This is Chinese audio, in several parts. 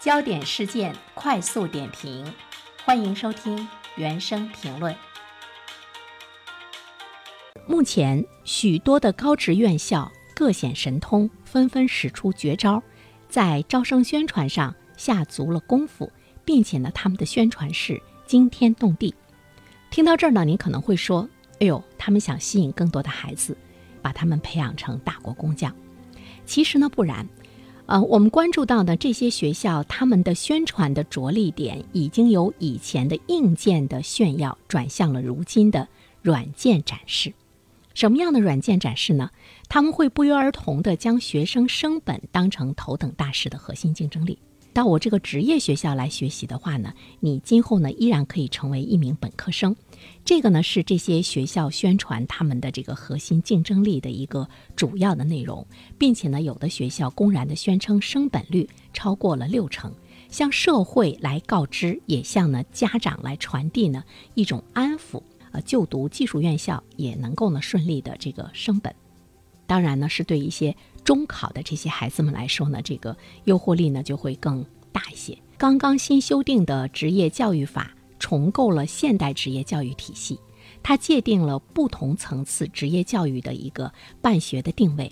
焦点事件快速点评，欢迎收听原声评论。目前，许多的高职院校各显神通，纷纷使出绝招，在招生宣传上下足了功夫，并且呢，他们的宣传是惊天动地。听到这儿呢，您可能会说：“哎呦，他们想吸引更多的孩子，把他们培养成大国工匠。”其实呢，不然。呃，我们关注到的这些学校，他们的宣传的着力点已经由以前的硬件的炫耀，转向了如今的软件展示。什么样的软件展示呢？他们会不约而同地将学生升本当成头等大事的核心竞争力。到我这个职业学校来学习的话呢，你今后呢依然可以成为一名本科生。这个呢是这些学校宣传他们的这个核心竞争力的一个主要的内容，并且呢有的学校公然的宣称升本率超过了六成，向社会来告知，也向呢家长来传递呢一种安抚。呃，就读技术院校也能够呢顺利的这个升本。当然呢，是对一些中考的这些孩子们来说呢，这个诱惑力呢就会更大一些。刚刚新修订的职业教育法重构了现代职业教育体系，它界定了不同层次职业教育的一个办学的定位。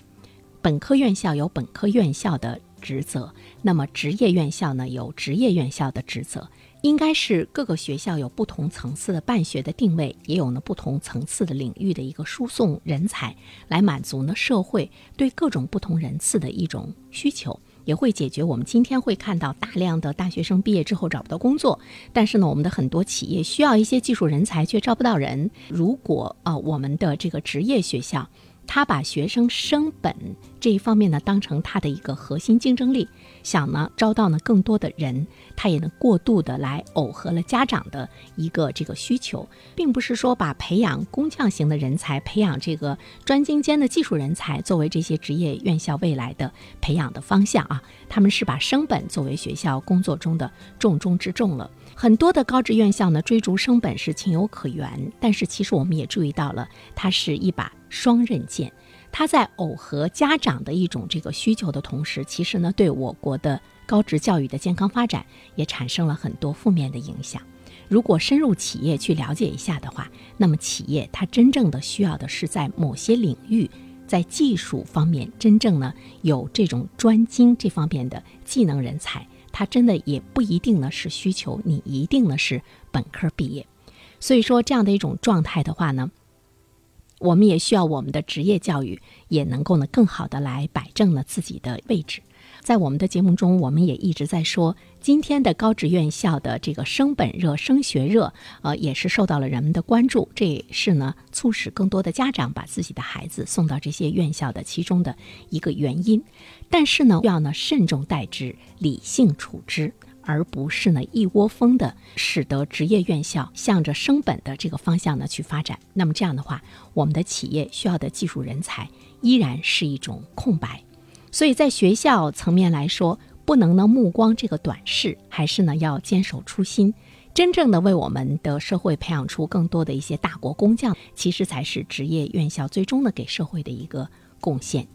本科院校有本科院校的职责，那么职业院校呢有职业院校的职责。应该是各个学校有不同层次的办学的定位，也有呢不同层次的领域的一个输送人才，来满足呢社会对各种不同人次的一种需求，也会解决我们今天会看到大量的大学生毕业之后找不到工作，但是呢我们的很多企业需要一些技术人才却招不到人。如果啊我们的这个职业学校。他把学生升本这一方面呢当成他的一个核心竞争力，想呢招到呢更多的人，他也能过度的来耦合了家长的一个这个需求，并不是说把培养工匠型的人才、培养这个专精尖的技术人才作为这些职业院校未来的培养的方向啊，他们是把升本作为学校工作中的重中之重了。很多的高职院校呢追逐升本是情有可原，但是其实我们也注意到了，它是一把。双刃剑，它在耦合家长的一种这个需求的同时，其实呢，对我国的高职教育的健康发展也产生了很多负面的影响。如果深入企业去了解一下的话，那么企业它真正的需要的是在某些领域，在技术方面真正呢有这种专精这方面的技能人才，它真的也不一定呢是需求你一定呢是本科毕业。所以说这样的一种状态的话呢。我们也需要我们的职业教育也能够呢更好的来摆正了自己的位置。在我们的节目中，我们也一直在说，今天的高职院校的这个升本热、升学热，呃，也是受到了人们的关注。这也是呢促使更多的家长把自己的孩子送到这些院校的其中的一个原因。但是呢，要呢慎重待之，理性处之。而不是呢一窝蜂的使得职业院校向着升本的这个方向呢去发展。那么这样的话，我们的企业需要的技术人才依然是一种空白。所以在学校层面来说，不能呢目光这个短视，还是呢要坚守初心，真正的为我们的社会培养出更多的一些大国工匠，其实才是职业院校最终呢给社会的一个贡献。